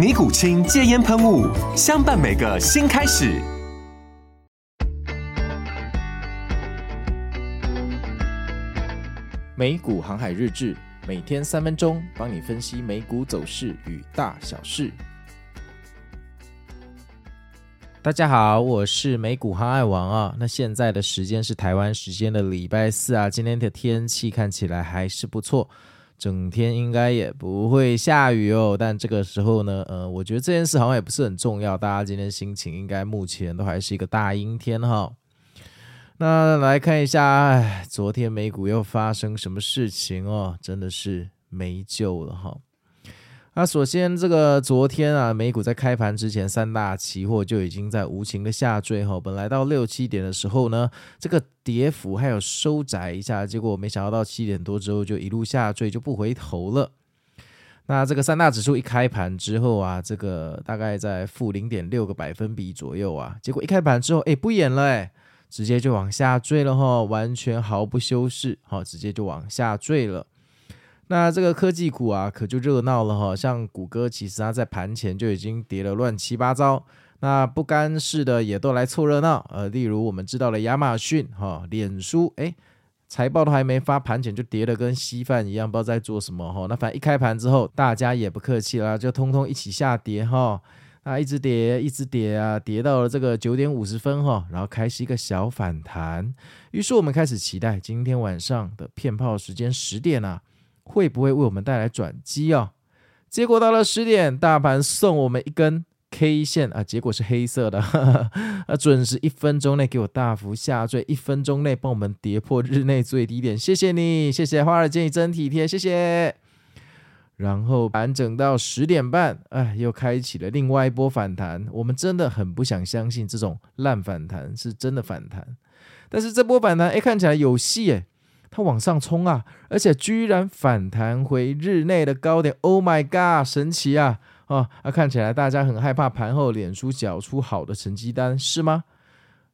尼古清戒烟喷雾，相伴每个新开始。美股航海日志，每天三分钟，帮你分析美股走势与大小事。大家好，我是美股航海王啊。那现在的时间是台湾时间的礼拜四啊。今天的天气看起来还是不错。整天应该也不会下雨哦，但这个时候呢，呃，我觉得这件事好像也不是很重要。大家今天心情应该目前都还是一个大阴天哈。那来看一下，哎，昨天美股又发生什么事情哦？真的是没救了哈。那首先，这个昨天啊，美股在开盘之前，三大期货就已经在无情的下坠哈。本来到六七点的时候呢，这个跌幅还有收窄一下，结果没想到到七点多之后就一路下坠，就不回头了。那这个三大指数一开盘之后啊，这个大概在负零点六个百分比左右啊，结果一开盘之后，哎，不演了哎，直接就往下坠了哈，完全毫不修饰，好，直接就往下坠了。那这个科技股啊，可就热闹了哈。像谷歌，其实它在盘前就已经跌了乱七八糟。那不甘示的也都来凑热闹。呃，例如我们知道了亚马逊哈、脸书，哎，财报都还没发，盘前就跌得跟稀饭一样，不知道在做什么哈。那反正一开盘之后，大家也不客气啦，就通通一起下跌哈。那一直跌，一直跌啊，跌到了这个九点五十分哈，然后开始一个小反弹。于是我们开始期待今天晚上的骗炮时间十点啊。会不会为我们带来转机啊？结果到了十点，大盘送我们一根 K 线啊，结果是黑色的，哈 哈啊，准时一分钟内给我大幅下坠，一分钟内帮我们跌破日内最低点，谢谢你，谢谢华尔街，你真体贴，谢谢。然后盘整到十点半，哎，又开启了另外一波反弹，我们真的很不想相信这种烂反弹是真的反弹，但是这波反弹哎，看起来有戏哎。它往上冲啊，而且居然反弹回日内的高点，Oh my god，神奇啊！啊，啊看起来大家很害怕盘后脸书缴出好的成绩单是吗？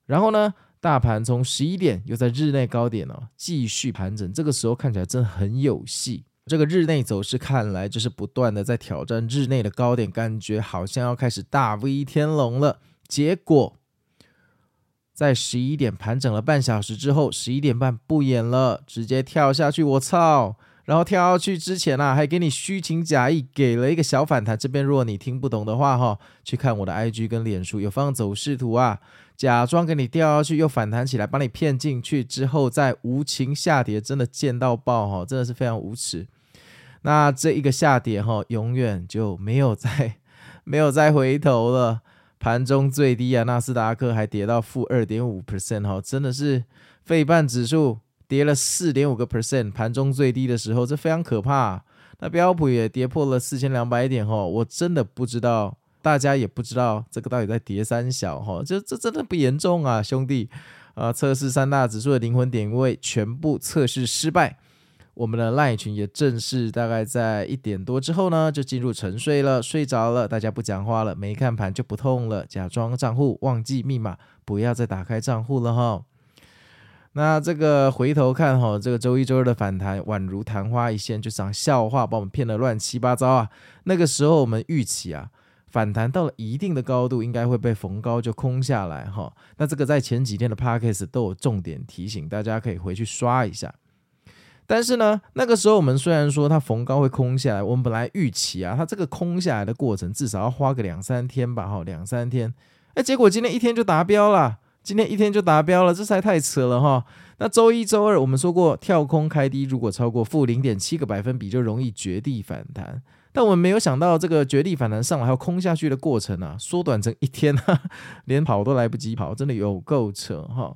然后呢，大盘从十一点又在日内高点哦，继续盘整，这个时候看起来真的很有戏。这个日内走势看来就是不断的在挑战日内的高点，感觉好像要开始大 V 天龙了。结果。在十一点盘整了半小时之后，十一点半不演了，直接跳下去，我操！然后跳下去之前啊，还给你虚情假意给了一个小反弹。这边如果你听不懂的话，哈，去看我的 IG 跟脸书有放走势图啊，假装给你掉下去又反弹起来，把你骗进去之后再无情下跌，真的贱到爆哈，真的是非常无耻。那这一个下跌哈，永远就没有再 没有再回头了。盘中最低啊，纳斯达克还跌到负二点五 percent 哈，真的是费半指数跌了四点五个 percent，盘中最低的时候，这非常可怕。那标普也跌破了四千两百点哈，我真的不知道，大家也不知道这个到底在跌三小哈，这这真的不严重啊，兄弟啊，测试三大指数的灵魂点位全部测试失败。我们的赖群也正式大概在一点多之后呢，就进入沉睡了，睡着了，大家不讲话了，没看盘就不痛了，假装账户忘记密码，不要再打开账户了哈。那这个回头看哈，这个周一周二的反弹宛如昙花一现，就像笑话，把我们骗得乱七八糟啊。那个时候我们预期啊，反弹到了一定的高度，应该会被逢高就空下来哈。那这个在前几天的 Podcast 都有重点提醒，大家可以回去刷一下。但是呢，那个时候我们虽然说它逢高会空下来，我们本来预期啊，它这个空下来的过程至少要花个两三天吧，哈，两三天。哎，结果今天一天就达标了，今天一天就达标了，这实在太扯了哈。那周一、周二我们说过，跳空开低如果超过负零点七个百分比，就容易绝地反弹。但我们没有想到，这个绝地反弹上来还有空下去的过程啊，缩短成一天啊，连跑都来不及跑，真的有够扯哈。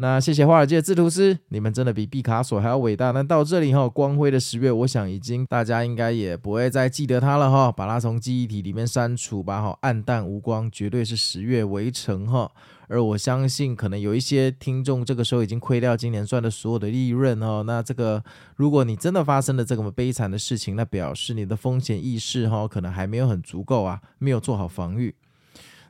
那谢谢华尔街制图师，你们真的比毕卡索还要伟大。那到这里哈，光辉的十月，我想已经大家应该也不会再记得它了哈，把它从记忆体里面删除吧哈，暗淡无光，绝对是十月围城哈。而我相信，可能有一些听众这个时候已经亏掉今年赚的所有的利润哈。那这个，如果你真的发生了这么悲惨的事情，那表示你的风险意识哈，可能还没有很足够啊，没有做好防御。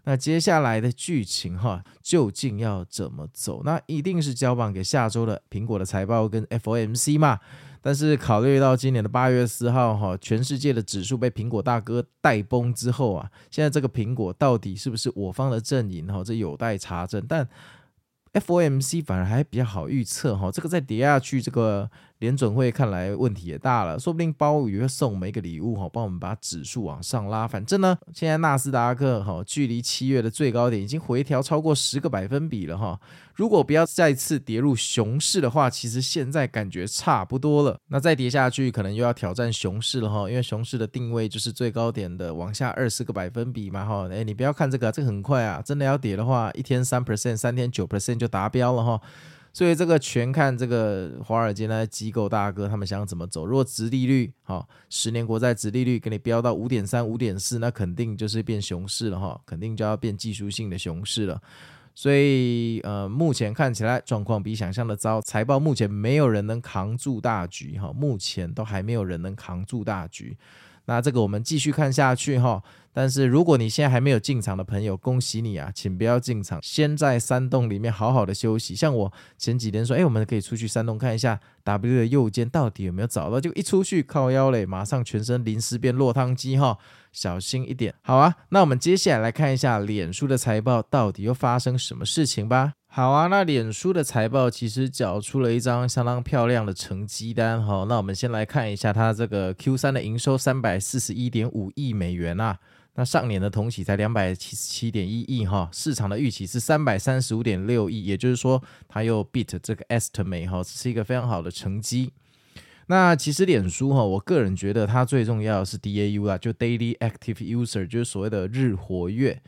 那接下来的剧情哈，究竟要怎么走？那一定是交棒给下周的苹果的财报跟 FOMC 嘛。但是考虑到今年的八月四号哈，全世界的指数被苹果大哥带崩之后啊，现在这个苹果到底是不是我方的阵营哈？这有待查证。但 FOMC 反而还比较好预测哈，这个再跌下去这个。联准会看来问题也大了，说不定鲍宇会送我们一个礼物哈，帮我们把指数往上拉。反正呢，现在纳斯达克哈，距离七月的最高点已经回调超过十个百分比了哈。如果不要再次跌入熊市的话，其实现在感觉差不多了。那再跌下去，可能又要挑战熊市了哈，因为熊市的定位就是最高点的往下二十个百分比嘛哈。哎，你不要看这个，这个很快啊，真的要跌的话，一天三 percent，三天九 percent 就达标了哈。所以这个全看这个华尔街那些机构大哥他们想怎么走。如果殖利率哈，十年国债殖利率给你飙到五点三、五点四，那肯定就是变熊市了哈，肯定就要变技术性的熊市了。所以呃，目前看起来状况比想象的糟，财报目前没有人能扛住大局哈，目前都还没有人能扛住大局。那这个我们继续看下去哈。但是如果你现在还没有进场的朋友，恭喜你啊，请不要进场，先在山洞里面好好的休息。像我前几天说，哎，我们可以出去山洞看一下 W 的右肩到底有没有找到，就一出去靠腰嘞，马上全身淋湿变落汤鸡哈，小心一点。好啊，那我们接下来来看一下脸书的财报到底又发生什么事情吧。好啊，那脸书的财报其实缴出了一张相当漂亮的成绩单哈。那我们先来看一下它这个 Q 三的营收三百四十一点五亿美元啊。那上年的同期才两百七十七点一亿哈，市场的预期是三百三十五点六亿，也就是说它又 beat 这个 estimate 哈，这是一个非常好的成绩。那其实脸书哈，我个人觉得它最重要是 DAU 啦，就 Daily Active User，就是所谓的日活跃。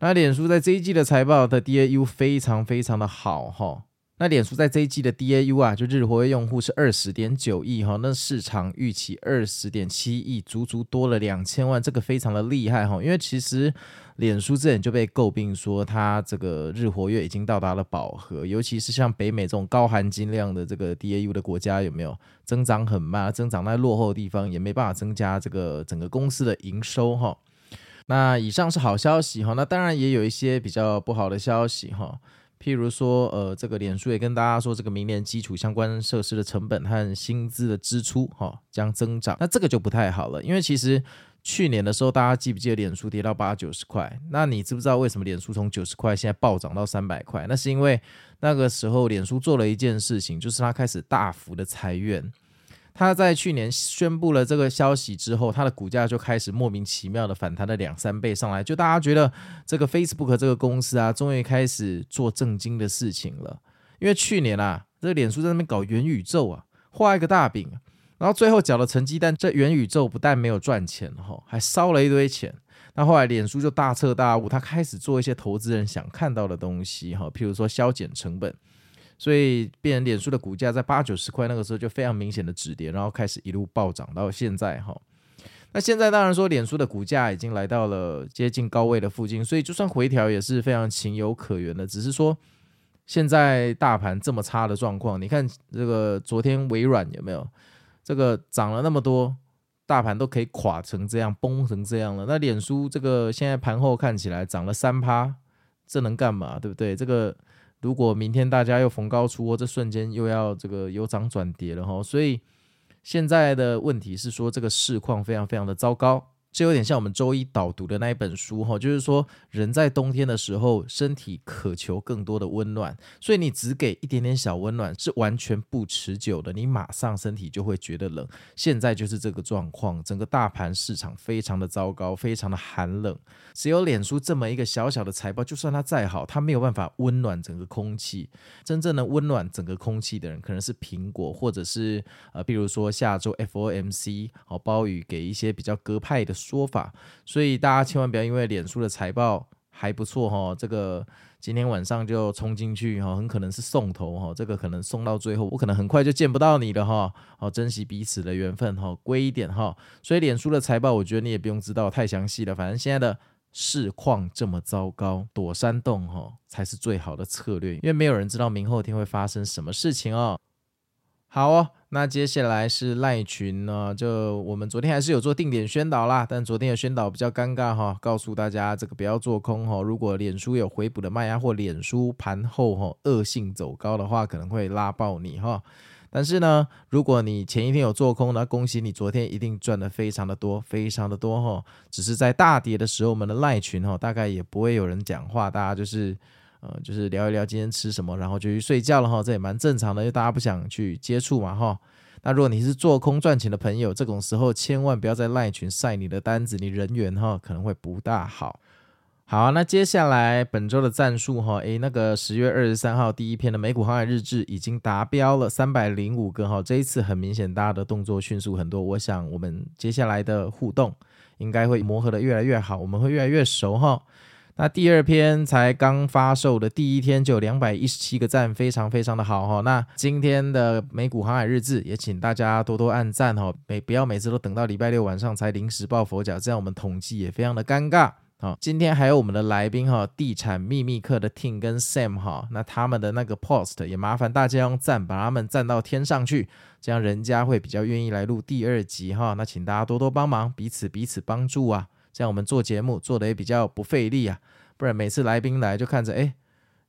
那脸书在这一季的财报的 DAU 非常非常的好哈。那脸书在这一季的 DAU 啊，就日活跃用户是二十点九亿哈，那市场预期二十点七亿，足足多了两千万，这个非常的厉害哈。因为其实脸书之前就被诟病说它这个日活跃已经到达了饱和，尤其是像北美这种高含金量的这个 DAU 的国家，有没有增长很慢，增长在落后的地方也没办法增加这个整个公司的营收哈。那以上是好消息哈，那当然也有一些比较不好的消息哈。譬如说，呃，这个脸书也跟大家说，这个明年基础相关设施的成本和薪资的支出，哈、将增长。那这个就不太好了，因为其实去年的时候，大家记不记得脸书跌到八九十块？那你知不知道为什么脸书从九十块现在暴涨到三百块？那是因为那个时候脸书做了一件事情，就是它开始大幅的裁员。他在去年宣布了这个消息之后，他的股价就开始莫名其妙的反弹了两三倍上来，就大家觉得这个 Facebook 这个公司啊，终于开始做正经的事情了。因为去年啊，这个脸书在那边搞元宇宙啊，画一个大饼，然后最后缴了成绩单，这元宇宙不但没有赚钱哈，还烧了一堆钱。那后来脸书就大彻大悟，他开始做一些投资人想看到的东西哈，譬如说削减成本。所以，变成脸书的股价在八九十块那个时候就非常明显的止跌，然后开始一路暴涨到现在哈。那现在当然说，脸书的股价已经来到了接近高位的附近，所以就算回调也是非常情有可原的。只是说，现在大盘这么差的状况，你看这个昨天微软有没有这个涨了那么多，大盘都可以垮成这样，崩成这样了。那脸书这个现在盘后看起来涨了三趴，这能干嘛？对不对？这个。如果明天大家又逢高出货，这瞬间又要这个由涨转跌了哈，所以现在的问题是说这个市况非常非常的糟糕。这有点像我们周一导读的那一本书哈，就是说人在冬天的时候，身体渴求更多的温暖，所以你只给一点点小温暖是完全不持久的，你马上身体就会觉得冷。现在就是这个状况，整个大盘市场非常的糟糕，非常的寒冷。只有脸书这么一个小小的财报，就算它再好，它没有办法温暖整个空气。真正的温暖整个空气的人，可能是苹果，或者是呃，比如说下周 FOMC 哦，鲍宇给一些比较鸽派的。说法，所以大家千万不要因为脸书的财报还不错哈，这个今天晚上就冲进去哈，很可能是送头哈，这个可能送到最后，我可能很快就见不到你了哈，好，珍惜彼此的缘分哈，贵一点哈。所以脸书的财报，我觉得你也不用知道太详细了，反正现在的市况这么糟糕，躲山洞哈才是最好的策略，因为没有人知道明后天会发生什么事情哦。好哦，那接下来是赖群呢，就我们昨天还是有做定点宣导啦，但昨天的宣导比较尴尬哈，告诉大家这个不要做空哈，如果脸书有回补的卖压或脸书盘后哈恶性走高的话，可能会拉爆你哈。但是呢，如果你前一天有做空，那恭喜你，昨天一定赚的非常的多，非常的多哈。只是在大跌的时候，我们的赖群哈，大概也不会有人讲话，大家就是。呃，就是聊一聊今天吃什么，然后就去睡觉了哈，这也蛮正常的，因为大家不想去接触嘛哈。那如果你是做空赚钱的朋友，这种时候千万不要在赖群晒你的单子，你人缘哈可能会不大好。好，那接下来本周的战术哈，诶，那个十月二十三号第一篇的美股航海日志已经达标了三百零五个哈，这一次很明显大家的动作迅速很多，我想我们接下来的互动应该会磨合得越来越好，我们会越来越熟哈。那第二篇才刚发售的第一天就有两百一十七个赞，非常非常的好哈。那今天的美股航海日志也请大家多多按赞哈，每不要每次都等到礼拜六晚上才临时抱佛脚，这样我们统计也非常的尴尬。好，今天还有我们的来宾哈，地产秘密客的 Tim 跟 Sam 哈，那他们的那个 post 也麻烦大家用赞把他们赞到天上去，这样人家会比较愿意来录第二集哈。那请大家多多帮忙，彼此彼此帮助啊。这样我们做节目做的也比较不费力啊，不然每次来宾来就看着哎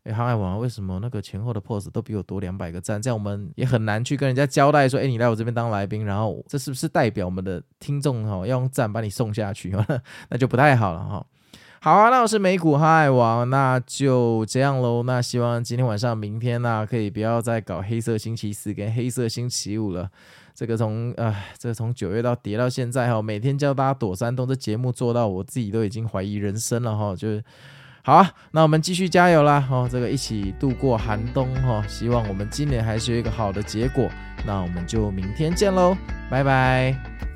哎航海王为什么那个前后的 pose 都比我多两百个赞？这样我们也很难去跟人家交代说，哎，你来我这边当来宾，然后这是不是代表我们的听众哈要用赞把你送下去？那就不太好了哈。好啊，那我是美股航海王，那就这样喽。那希望今天晚上、明天呢、啊，可以不要再搞黑色星期四跟黑色星期五了。这个从呃，这个从九月到跌到现在哈，每天教大家躲山洞，这节目做到我自己都已经怀疑人生了哈，就是好啊，那我们继续加油啦哈，这个一起度过寒冬哈，希望我们今年还是有一个好的结果，那我们就明天见喽，拜拜。